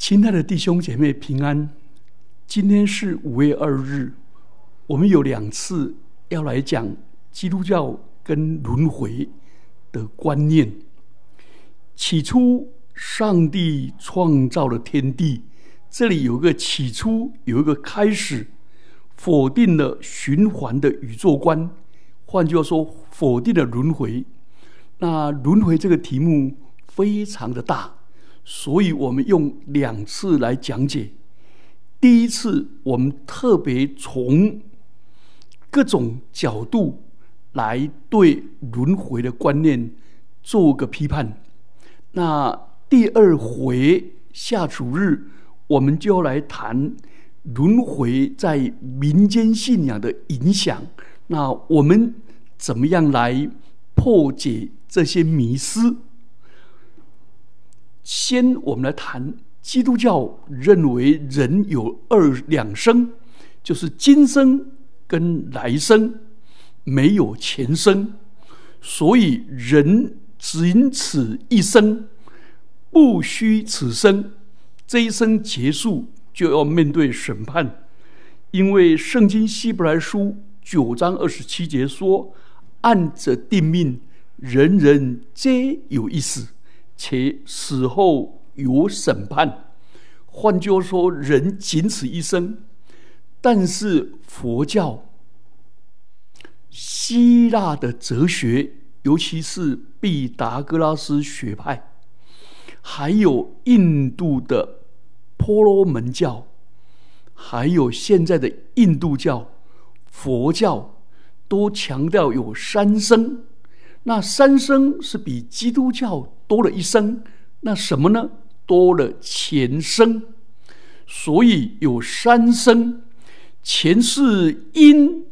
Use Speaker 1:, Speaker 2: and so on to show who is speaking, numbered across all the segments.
Speaker 1: 亲爱的弟兄姐妹平安，今天是五月二日，我们有两次要来讲基督教跟轮回的观念。起初，上帝创造了天地，这里有个起初，有一个开始，否定了循环的宇宙观，换句话说，否定了轮回。那轮回这个题目非常的大。所以我们用两次来讲解。第一次，我们特别从各种角度来对轮回的观念做个批判。那第二回下主日，我们就要来谈轮回在民间信仰的影响。那我们怎么样来破解这些迷思？先，我们来谈基督教认为人有二两生，就是今生跟来生，没有前生，所以人仅此一生，不虚此生，这一生结束就要面对审判，因为圣经希伯来书九章二十七节说：“按着定命，人人皆有一死。”且死后有审判，换句话说，人仅此一生。但是佛教、希腊的哲学，尤其是毕达哥拉斯学派，还有印度的婆罗门教，还有现在的印度教、佛教，都强调有三生。那三生是比基督教。多了一生，那什么呢？多了前生，所以有三生：前世因，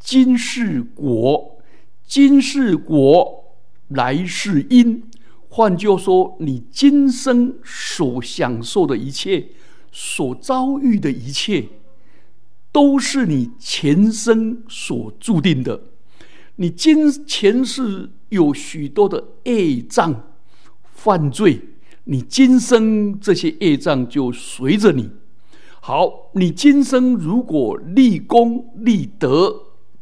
Speaker 1: 今世果，今世果，来世因。换句话说，你今生所享受的一切，所遭遇的一切，都是你前生所注定的。你今前世有许多的业障。犯罪，你今生这些业障就随着你。好，你今生如果立功、立德、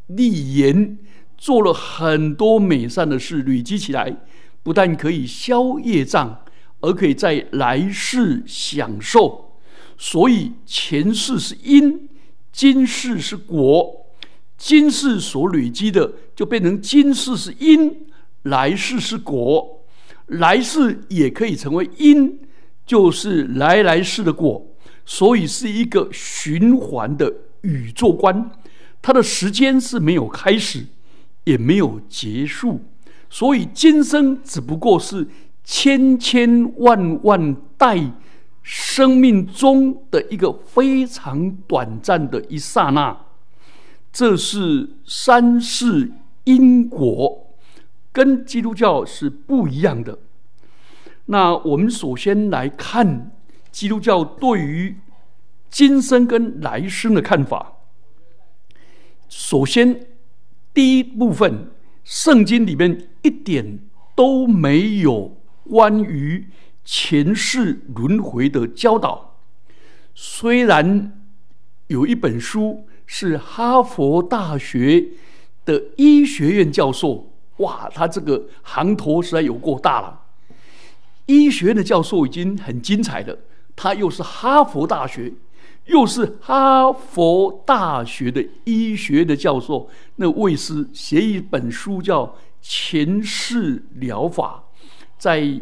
Speaker 1: 立言，做了很多美善的事，累积起来，不但可以消业障，而可以在来世享受。所以前世是因，今世是果，今世所累积的就变成今世是因，来世是果。来世也可以成为因，就是来来世的果，所以是一个循环的宇宙观。它的时间是没有开始，也没有结束，所以今生只不过是千千万万代生命中的一个非常短暂的一刹那。这是三世因果。跟基督教是不一样的。那我们首先来看基督教对于今生跟来生的看法。首先，第一部分，圣经里面一点都没有关于前世轮回的教导。虽然有一本书是哈佛大学的医学院教授。哇，他这个行头实在有够大了。医学的教授已经很精彩了，他又是哈佛大学，又是哈佛大学的医学的教授。那卫斯写一本书叫《前世疗法》，在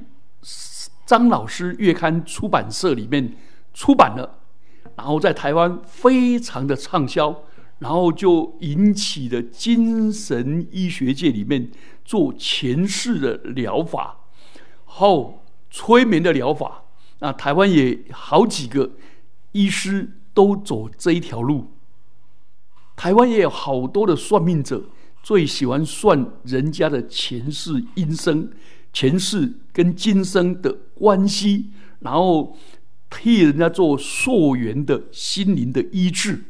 Speaker 1: 张老师月刊出版社里面出版了，然后在台湾非常的畅销。然后就引起了精神医学界里面做前世的疗法，后催眠的疗法。那台湾也好几个医师都走这一条路。台湾也有好多的算命者，最喜欢算人家的前世阴生、前世跟今生的关系，然后替人家做溯源的心灵的医治。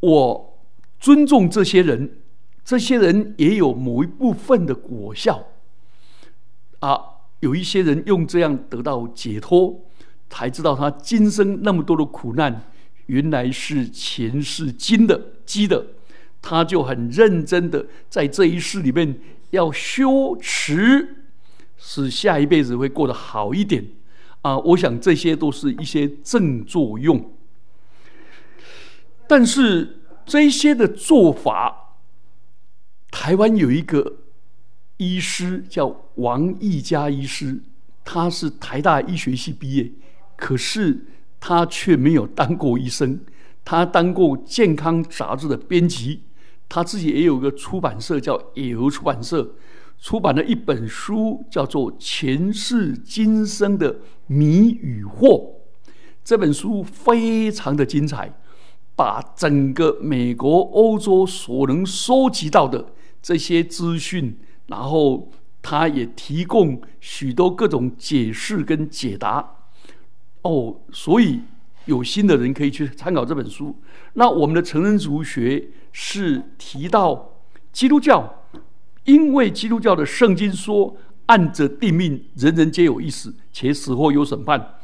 Speaker 1: 我尊重这些人，这些人也有某一部分的果效啊。有一些人用这样得到解脱，才知道他今生那么多的苦难，原来是前世积的积的。他就很认真的在这一世里面要修持，使下一辈子会过得好一点啊！我想这些都是一些正作用。但是这些的做法，台湾有一个医师叫王义家医师，他是台大医学系毕业，可是他却没有当过医生，他当过健康杂志的编辑。他自己也有个出版社，叫野游出版社，出版了一本书，叫做《前世今生的谜与惑》。这本书非常的精彩，把整个美国、欧洲所能收集到的这些资讯，然后他也提供许多各种解释跟解答。哦，所以有心的人可以去参考这本书。那我们的成人族学。是提到基督教，因为基督教的圣经说，按着定命，人人皆有一死，且死后有审判。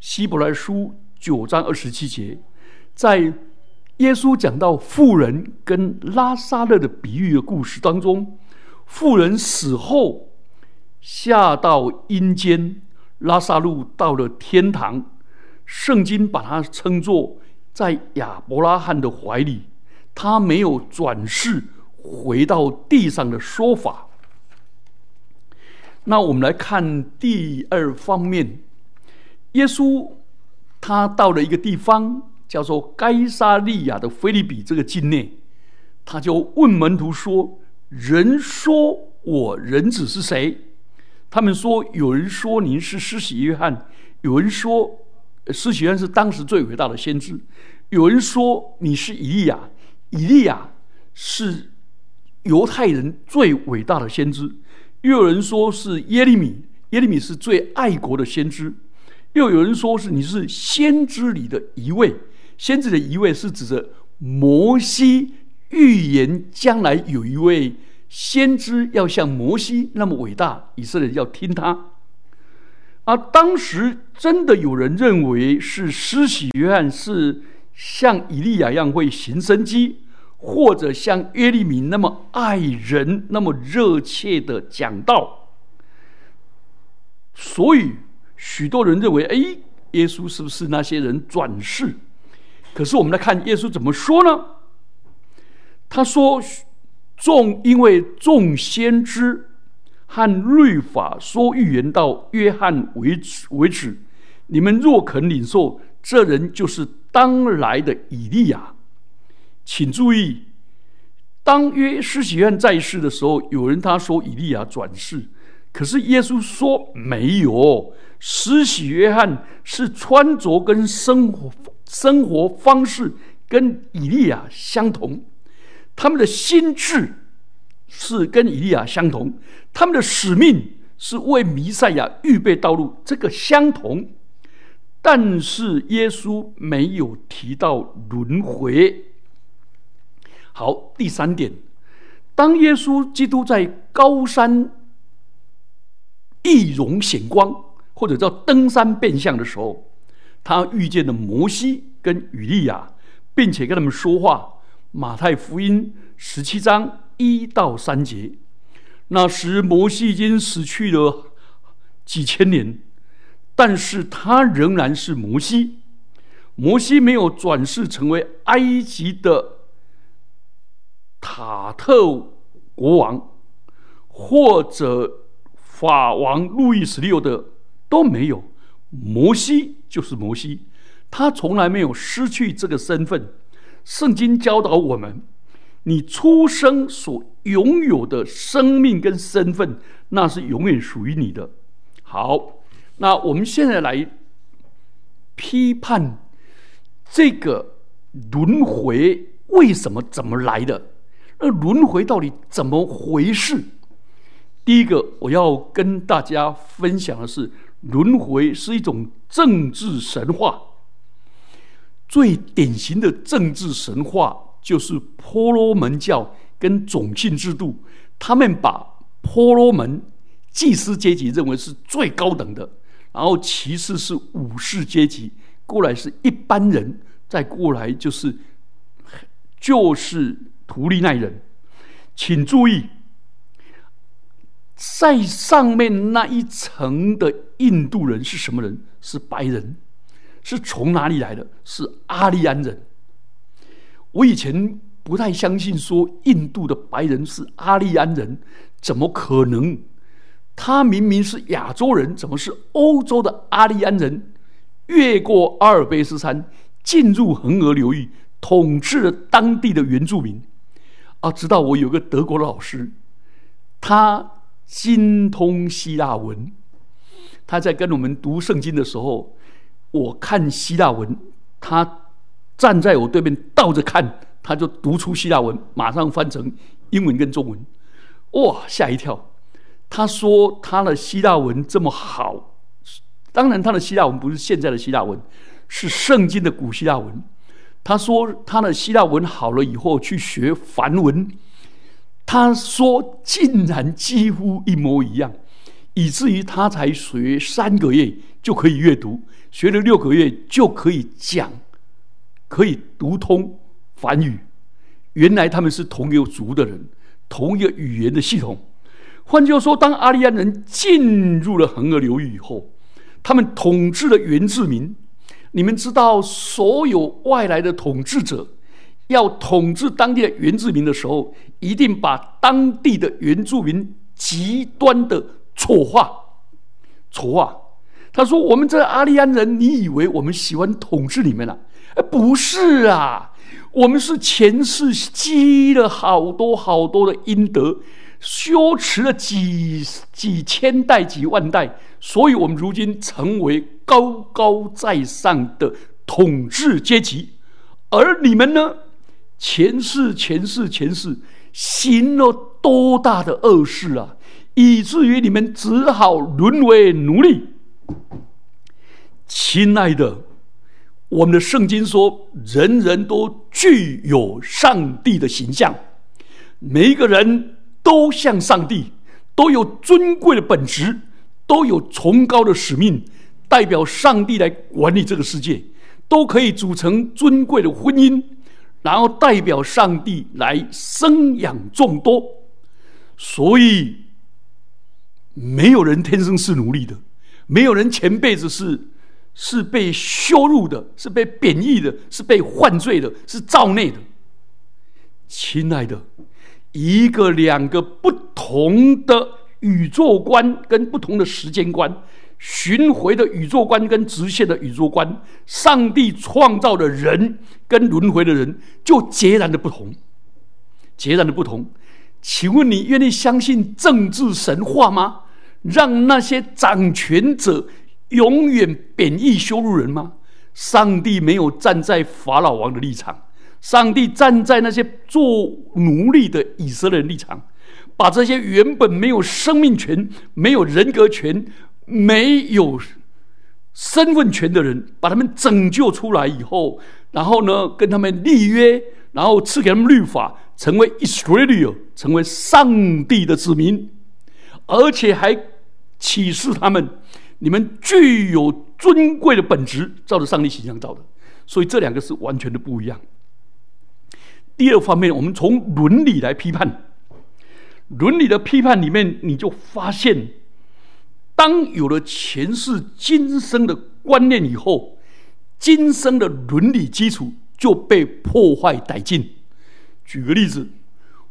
Speaker 1: 希伯来书九章二十七节，在耶稣讲到富人跟拉萨勒的比喻的故事当中，富人死后下到阴间，拉萨路到了天堂。圣经把它称作在亚伯拉罕的怀里。他没有转世回到地上的说法。那我们来看第二方面，耶稣他到了一个地方，叫做该沙利亚的菲利比这个境内，他就问门徒说：“人说我人子是谁？”他们说：“有人说您是施洗约翰，有人说施洗约翰是当时最伟大的先知，有人说你是以利亚。”以利亚是犹太人最伟大的先知，又有人说是耶利米，耶利米是最爱国的先知，又有人说是你是先知里的一位，先知的一位是指着摩西预言将来有一位先知要像摩西那么伟大，以色列要听他。而当时真的有人认为是施洗约翰是像以利亚一样会行神迹。或者像约利米那么爱人、那么热切的讲道，所以许多人认为：哎，耶稣是不是那些人转世？可是我们来看耶稣怎么说呢？他说：“众因为众先知和律法说预言到约翰为止为止，你们若肯领受，这人就是当来的以利亚。”请注意，当约施洗约翰在世的时候，有人他说以利亚转世，可是耶稣说没有。施洗约翰是穿着跟生活生活方式跟以利亚相同，他们的心智是跟以利亚相同，他们的使命是为弥赛亚预备道路，这个相同。但是耶稣没有提到轮回。好，第三点，当耶稣基督在高山易容显光，或者叫登山变相的时候，他遇见了摩西跟以利亚，并且跟他们说话。马太福音十七章一到三节，那时摩西已经死去了几千年，但是他仍然是摩西。摩西没有转世成为埃及的。塔特国王或者法王路易十六的都没有，摩西就是摩西，他从来没有失去这个身份。圣经教导我们，你出生所拥有的生命跟身份，那是永远属于你的。好，那我们现在来批判这个轮回为什么怎么来的。那轮回到底怎么回事？第一个，我要跟大家分享的是，轮回是一种政治神话。最典型的政治神话就是婆罗门教跟种姓制度。他们把婆罗门祭司阶级认为是最高等的，然后其次是武士阶级，过来是一般人，再过来就是就是图利奈人。请注意，在上面那一层的印度人是什么人？是白人，是从哪里来的？是阿利安人。我以前不太相信说印度的白人是阿利安人，怎么可能？他明明是亚洲人，怎么是欧洲的阿利安人？越过阿尔卑斯山，进入恒河流域，统治了当地的原住民。啊，直到我有个德国的老师，他精通希腊文，他在跟我们读圣经的时候，我看希腊文，他站在我对面倒着看，他就读出希腊文，马上翻成英文跟中文，哇，吓一跳！他说他的希腊文这么好，当然他的希腊文不是现在的希腊文，是圣经的古希腊文。他说他的希腊文好了以后去学梵文，他说竟然几乎一模一样，以至于他才学三个月就可以阅读，学了六个月就可以讲，可以读通梵语。原来他们是同一个族的人，同一个语言的系统。换句话说，当阿利安人进入了恒河流域以后，他们统治了原住民。你们知道，所有外来的统治者要统治当地的原住民的时候，一定把当地的原住民极端的丑化、丑化。他说：“我们这阿利安人，你以为我们喜欢统治你们了？呃，不是啊，我们是前世积了好多好多的阴德。”修持了几几千代、几万代，所以我们如今成为高高在上的统治阶级。而你们呢？前世、前世、前世行了多大的恶事啊！以至于你们只好沦为奴隶。亲爱的，我们的圣经说，人人都具有上帝的形象，每一个人。都像上帝，都有尊贵的本质，都有崇高的使命，代表上帝来管理这个世界，都可以组成尊贵的婚姻，然后代表上帝来生养众多。所以，没有人天生是奴隶的，没有人前辈子是是被羞辱的，是被贬义的，是被犯罪的，是造内的。亲爱的。一个、两个不同的宇宙观跟不同的时间观，巡回的宇宙观跟直线的宇宙观，上帝创造的人跟轮回的人就截然的不同，截然的不同。请问你愿意相信政治神话吗？让那些掌权者永远贬义羞辱人吗？上帝没有站在法老王的立场。上帝站在那些做奴隶的以色列人立场，把这些原本没有生命权、没有人格权、没有身份权的人，把他们拯救出来以后，然后呢，跟他们立约，然后赐给他们律法，成为 Israel，成为上帝的子民，而且还启示他们：你们具有尊贵的本质，照着上帝形象造的。所以这两个是完全的不一样。第二方面，我们从伦理来批判，伦理的批判里面，你就发现，当有了前世今生的观念以后，今生的伦理基础就被破坏殆尽。举个例子，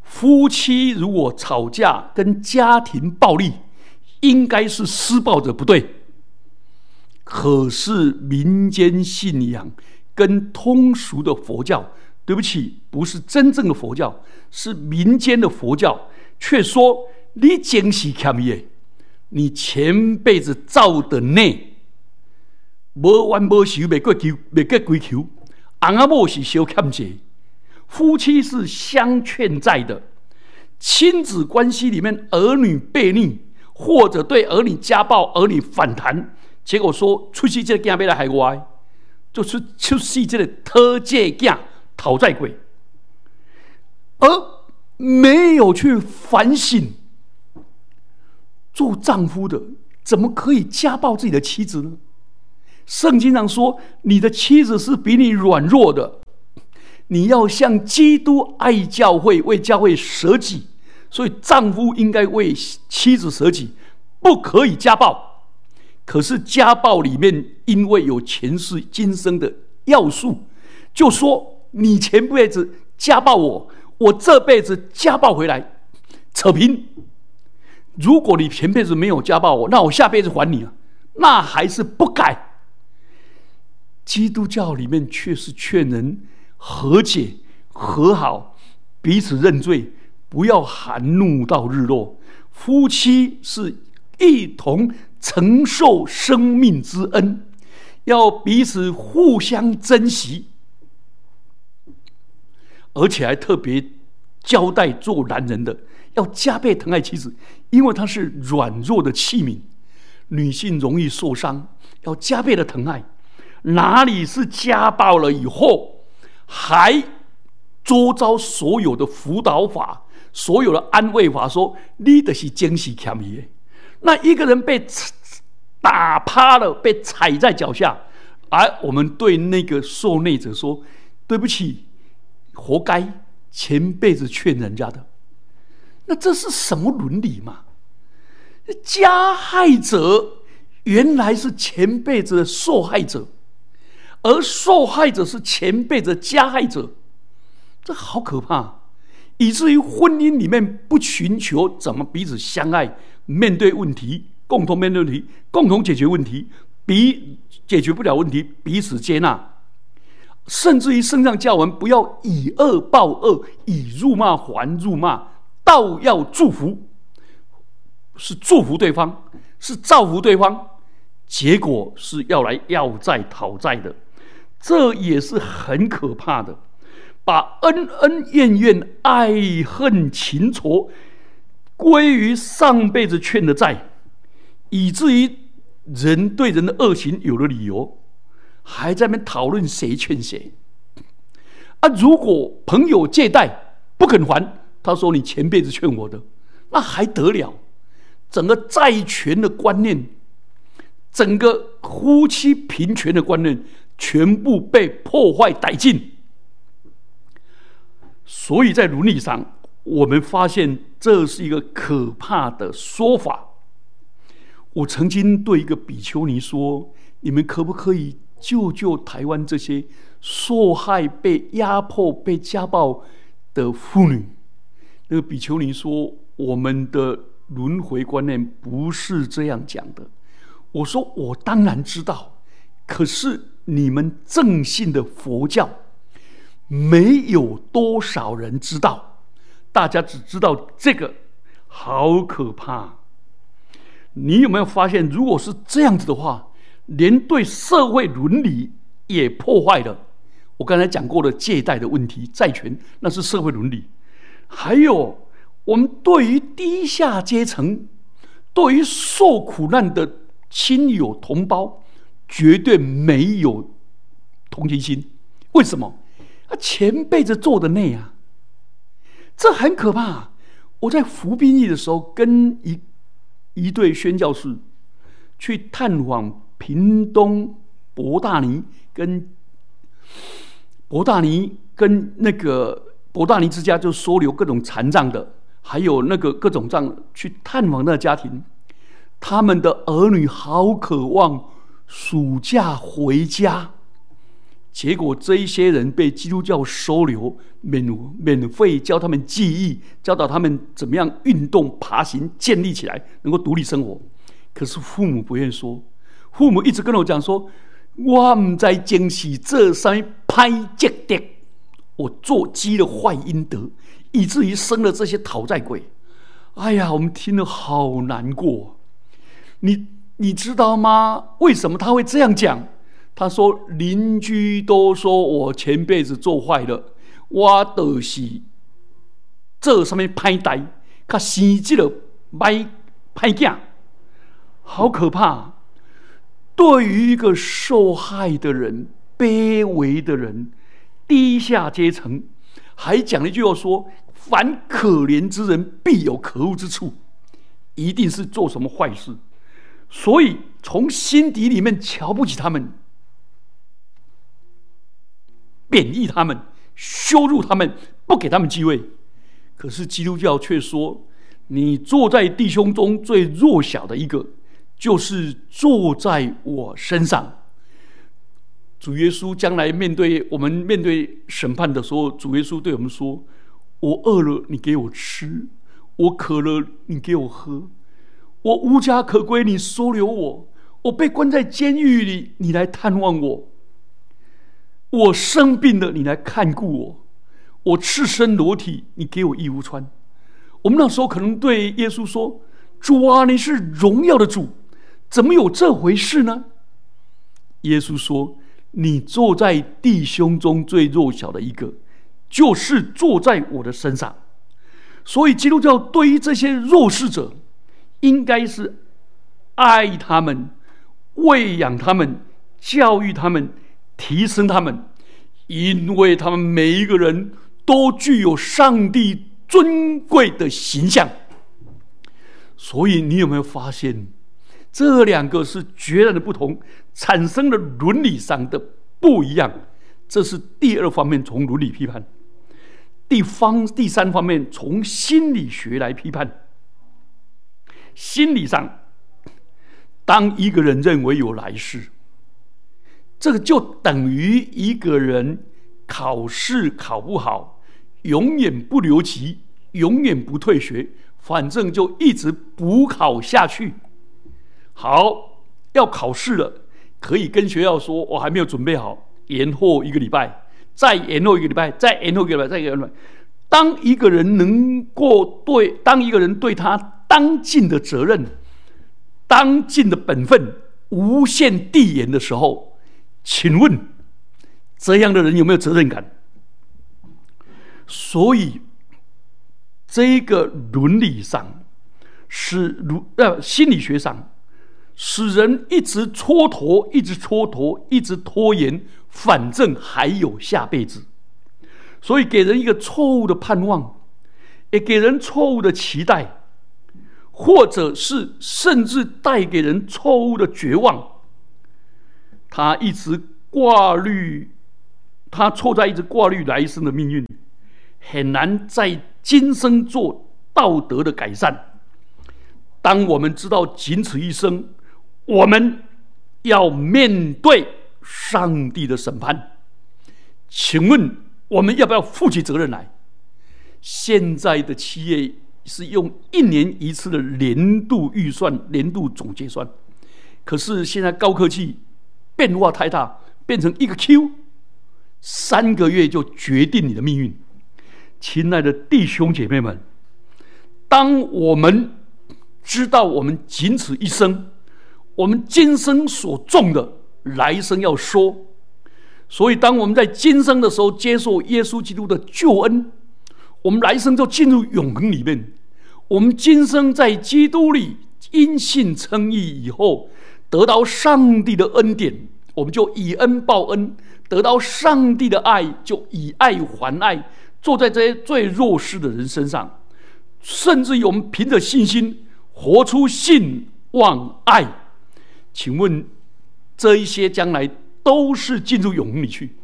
Speaker 1: 夫妻如果吵架跟家庭暴力，应该是施暴者不对，可是民间信仰跟通俗的佛教。对不起，不是真正的佛教，是民间的佛教，却说你今世欠业，你前辈子造的孽，无完无修，未过求，未过归求，阿某是小欠债，夫妻是相劝债的，亲子关系里面儿女悖逆，或者对儿女家暴，儿女反弹，结果说出去这个囝被来害我，就出出世这个偷借囝。讨债鬼，而没有去反省做丈夫的怎么可以家暴自己的妻子呢？圣经上说，你的妻子是比你软弱的，你要像基督爱教会，为教会舍己。所以，丈夫应该为妻子舍己，不可以家暴。可是，家暴里面因为有前世今生的要素，就说你前辈子家暴我，我这辈子家暴回来，扯平。如果你前辈子没有家暴我，那我下辈子还你啊，那还是不改。基督教里面却是劝人和解、和好，彼此认罪。不要含怒到日落，夫妻是一同承受生命之恩，要彼此互相珍惜，而且还特别交代做男人的要加倍疼爱妻子，因为她是软弱的器皿，女性容易受伤，要加倍的疼爱。哪里是家暴了以后，还周遭所有的辅导法？所有的安慰法说，你的是惊喜欠伊。那一个人被打趴了，被踩在脚下，而我们对那个受内者说：“对不起，活该，前辈子劝人家的。”那这是什么伦理嘛？加害者原来是前辈子的受害者，而受害者是前辈子加害者，这好可怕。以至于婚姻里面不寻求怎么彼此相爱，面对问题，共同面对问题，共同解决问题，彼解决不了问题，彼此接纳，甚至于圣上教我们不要以恶报恶，以辱骂还辱骂，倒要祝福，是祝福对方，是造福对方，结果是要来要债讨债的，这也是很可怕的。把恩恩怨怨、爱恨情仇归于上辈子欠的债，以至于人对人的恶行有了理由，还在那讨论谁欠谁。啊，如果朋友借贷不肯还，他说你前辈子欠我的，那还得了？整个债权的观念，整个夫妻平权的观念，全部被破坏殆尽。所以在伦理上，我们发现这是一个可怕的说法。我曾经对一个比丘尼说：“你们可不可以救救台湾这些受害、被压迫、被家暴的妇女？”那个比丘尼说：“我们的轮回观念不是这样讲的。”我说：“我当然知道，可是你们正信的佛教。”没有多少人知道，大家只知道这个好可怕。你有没有发现，如果是这样子的话，连对社会伦理也破坏了？我刚才讲过的借贷的问题，债权那是社会伦理。还有，我们对于低下阶层、对于受苦难的亲友同胞，绝对没有同情心。为什么？他前辈子做的那样，这很可怕。我在服兵役的时候，跟一一对宣教士去探访屏东博大尼，跟博大尼跟那个博大尼之家，就收留各种残障的，还有那个各种障，去探访那个家庭，他们的儿女好渴望暑假回家。结果这一些人被基督教收留，免免费教他们记忆，教导他们怎么样运动、爬行，建立起来，能够独立生活。可是父母不愿说，父母一直跟我讲说：“我唔在惊喜这三拍积德，我做积了坏阴德，以至于生了这些讨债鬼。”哎呀，我们听了好难过。你你知道吗？为什么他会这样讲？他说：“邻居都说我前辈子做坏了，我都是这上面拍呆，他生这了歹歹囝，好可怕！对于一个受害的人、卑微的人、低下阶层，还讲了一句话说：‘凡可怜之人，必有可恶之处，一定是做什么坏事。’所以从心底里面瞧不起他们，贬义他们，羞辱他们，不给他们机会。可是基督教却说，你坐在弟兄中最弱小的一个，就是坐在我身上。主耶稣将来面对我们面对审判的时候，主耶稣对我们说：“我饿了，你给我吃；我渴了，你给我喝；我无家可归，你收留我；我被关在监狱里，你来探望我；我生病了，你来看顾我；我赤身裸体，你给我衣服穿。”我们那时候可能对耶稣说：“主啊，你是荣耀的主，怎么有这回事呢？”耶稣说。你坐在弟兄中最弱小的一个，就是坐在我的身上。所以基督教对于这些弱势者，应该是爱他们、喂养他们、教育他们、提升他们，因为他们每一个人都具有上帝尊贵的形象。所以你有没有发现？这两个是截然的不同，产生了伦理上的不一样。这是第二方面，从伦理批判；第方第三方面，从心理学来批判。心理上，当一个人认为有来世，这个就等于一个人考试考不好，永远不留级，永远不退学，反正就一直补考下去。好，要考试了，可以跟学校说，我还没有准备好，延后一个礼拜，再延后一个礼拜，再延后一个礼拜，再延后。当一个人能够对，当一个人对他当尽的责任、当尽的本分无限递延的时候，请问这样的人有没有责任感？所以，这个伦理上是如呃心理学上。使人一直蹉跎，一直蹉跎，一直拖延，反正还有下辈子，所以给人一个错误的盼望，也给人错误的期待，或者是甚至带给人错误的绝望。他一直挂虑，他错在一直挂虑来生的命运，很难在今生做道德的改善。当我们知道仅此一生。我们要面对上帝的审判，请问我们要不要负起责任来？现在的企业是用一年一次的年度预算、年度总结算，可是现在高科技变化太大，变成一个 Q，三个月就决定你的命运。亲爱的弟兄姐妹们，当我们知道我们仅此一生。我们今生所种的，来生要说。所以，当我们在今生的时候接受耶稣基督的救恩，我们来生就进入永恒里面。我们今生在基督里因信称义以后，得到上帝的恩典，我们就以恩报恩；得到上帝的爱，就以爱还爱。坐在这些最弱势的人身上，甚至于我们凭着信心活出信望爱。请问，这一些将来都是进入永恒里去，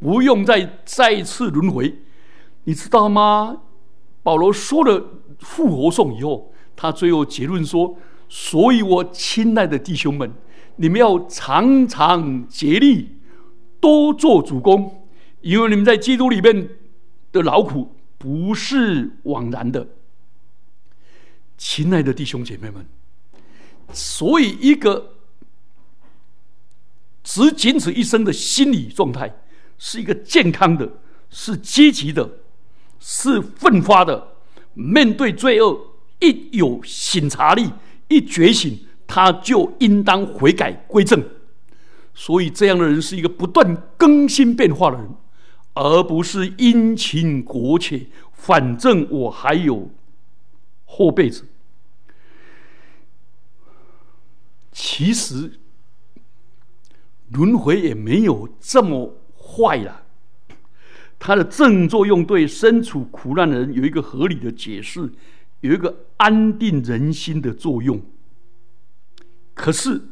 Speaker 1: 不用再再次轮回，你知道吗？保罗说了复活颂以后，他最后结论说：“所以我亲爱的弟兄们，你们要常常竭力，多做主公，因为你们在基督里面的劳苦不是枉然的。”亲爱的弟兄姐妹们，所以一个。只仅此一生的心理状态，是一个健康的，是积极的，是奋发的。面对罪恶，一有醒察力，一觉醒，他就应当悔改归正。所以，这样的人是一个不断更新变化的人，而不是殷勤国且。反正我还有后辈子。其实。轮回也没有这么坏了，它的正作用对身处苦难的人有一个合理的解释，有一个安定人心的作用。可是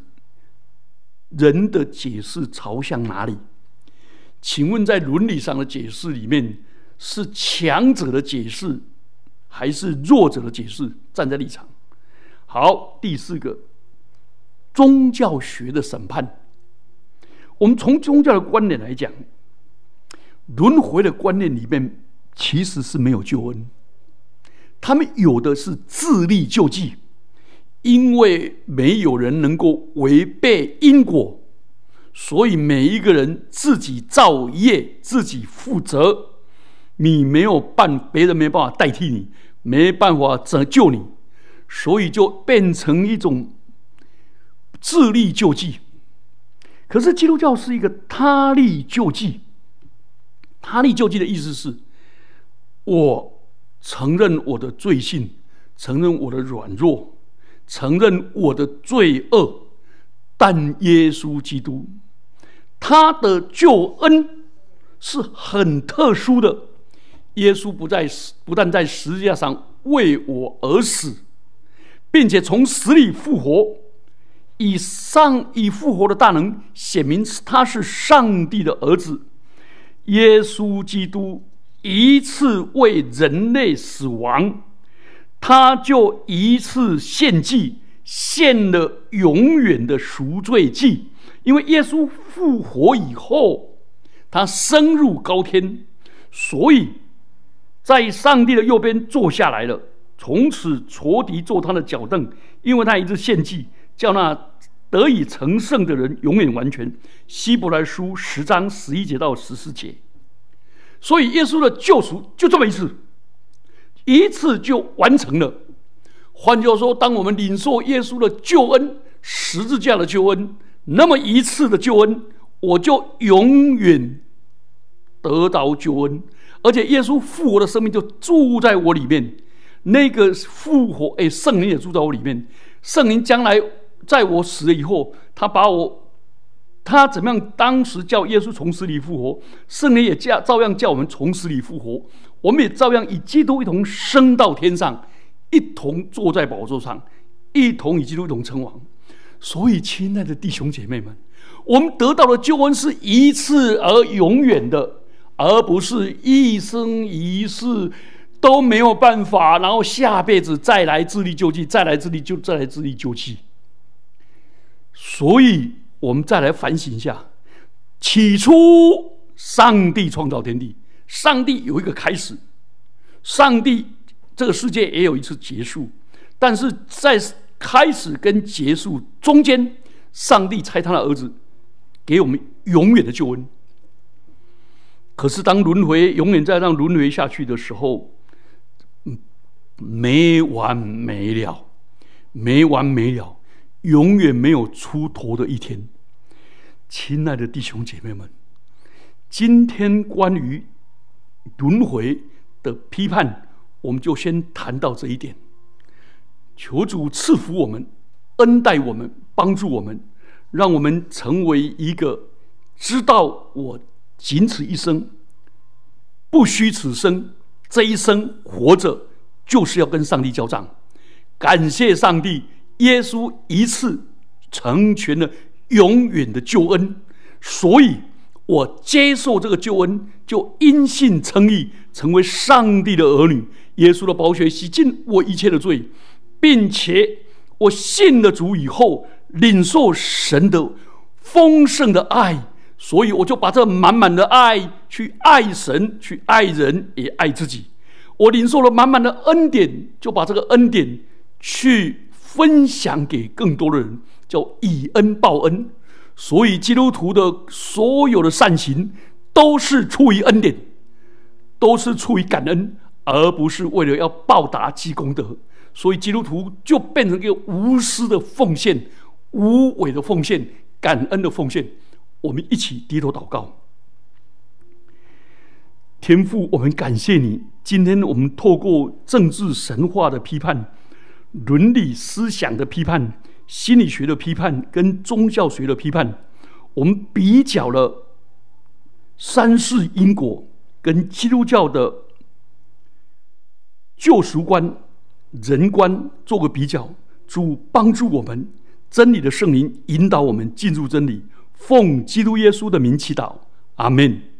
Speaker 1: 人的解释朝向哪里？请问，在伦理上的解释里面，是强者的解释，还是弱者的解释？站在立场。好，第四个，宗教学的审判。我们从宗教的观点来讲，轮回的观念里面其实是没有救恩，他们有的是自力救济，因为没有人能够违背因果。所以每一个人自己造业，自己负责。你没有办，别人没办法代替你，没办法拯救你，所以就变成一种自力救济。可是基督教是一个他力救济。他力救济的意思是，我承认我的罪性，承认我的软弱，承认我的罪恶，但耶稣基督。他的救恩是很特殊的。耶稣不在，不但在十字架上为我而死，并且从死里复活，以上以复活的大能显明他是上帝的儿子。耶稣基督一次为人类死亡，他就一次献祭，献了永远的赎罪祭。因为耶稣复活以后，他升入高天，所以在上帝的右边坐下来了。从此仇敌坐他的脚凳，因为他一直献祭，叫那得以成圣的人永远完全。希伯来书十章十一节到十四节。所以耶稣的救赎就这么一次，一次就完成了。换句话说，当我们领受耶稣的救恩，十字架的救恩。那么一次的救恩，我就永远得到救恩，而且耶稣复活的生命就住在我里面。那个复活，哎，圣灵也住在我里面。圣灵将来在我死了以后，他把我，他怎么样？当时叫耶稣从死里复活，圣灵也叫照样叫我们从死里复活。我们也照样与基督一同升到天上，一同坐在宝座上，一同与基督一同称王。所以，亲爱的弟兄姐妹们，我们得到的救恩是一次而永远的，而不是一生一世都没有办法，然后下辈子再来自力救济，再来自力就再来自力救济。所以，我们再来反省一下：起初，上帝创造天地，上帝有一个开始，上帝这个世界也有一次结束，但是在。开始跟结束中间，上帝差他的儿子给我们永远的救恩。可是当轮回永远在让轮回下去的时候，没完没了，没完没了，永远没有出头的一天。亲爱的弟兄姐妹们，今天关于轮回的批判，我们就先谈到这一点。求主赐福我们，恩待我们，帮助我们，让我们成为一个知道我仅此一生，不虚此生，这一生活着就是要跟上帝交账。感谢上帝，耶稣一次成全了永远的救恩，所以我接受这个救恩，就因信称义，成为上帝的儿女。耶稣的宝血洗净我一切的罪。并且我信了主以后，领受神的丰盛的爱，所以我就把这满满的爱去爱神，去爱人，也爱自己。我领受了满满的恩典，就把这个恩典去分享给更多的人，叫以恩报恩。所以基督徒的所有的善行，都是出于恩典，都是出于感恩，而不是为了要报答积功德。所以基督徒就变成一个无私的奉献、无为的奉献、感恩的奉献。我们一起低头祷告，天父，我们感谢你。今天我们透过政治神话的批判、伦理思想的批判、心理学的批判跟宗教学的批判，我们比较了三世因果跟基督教的救赎观。人观做个比较，主帮助我们真理的圣灵引导我们进入真理。奉基督耶稣的名祈祷，阿门。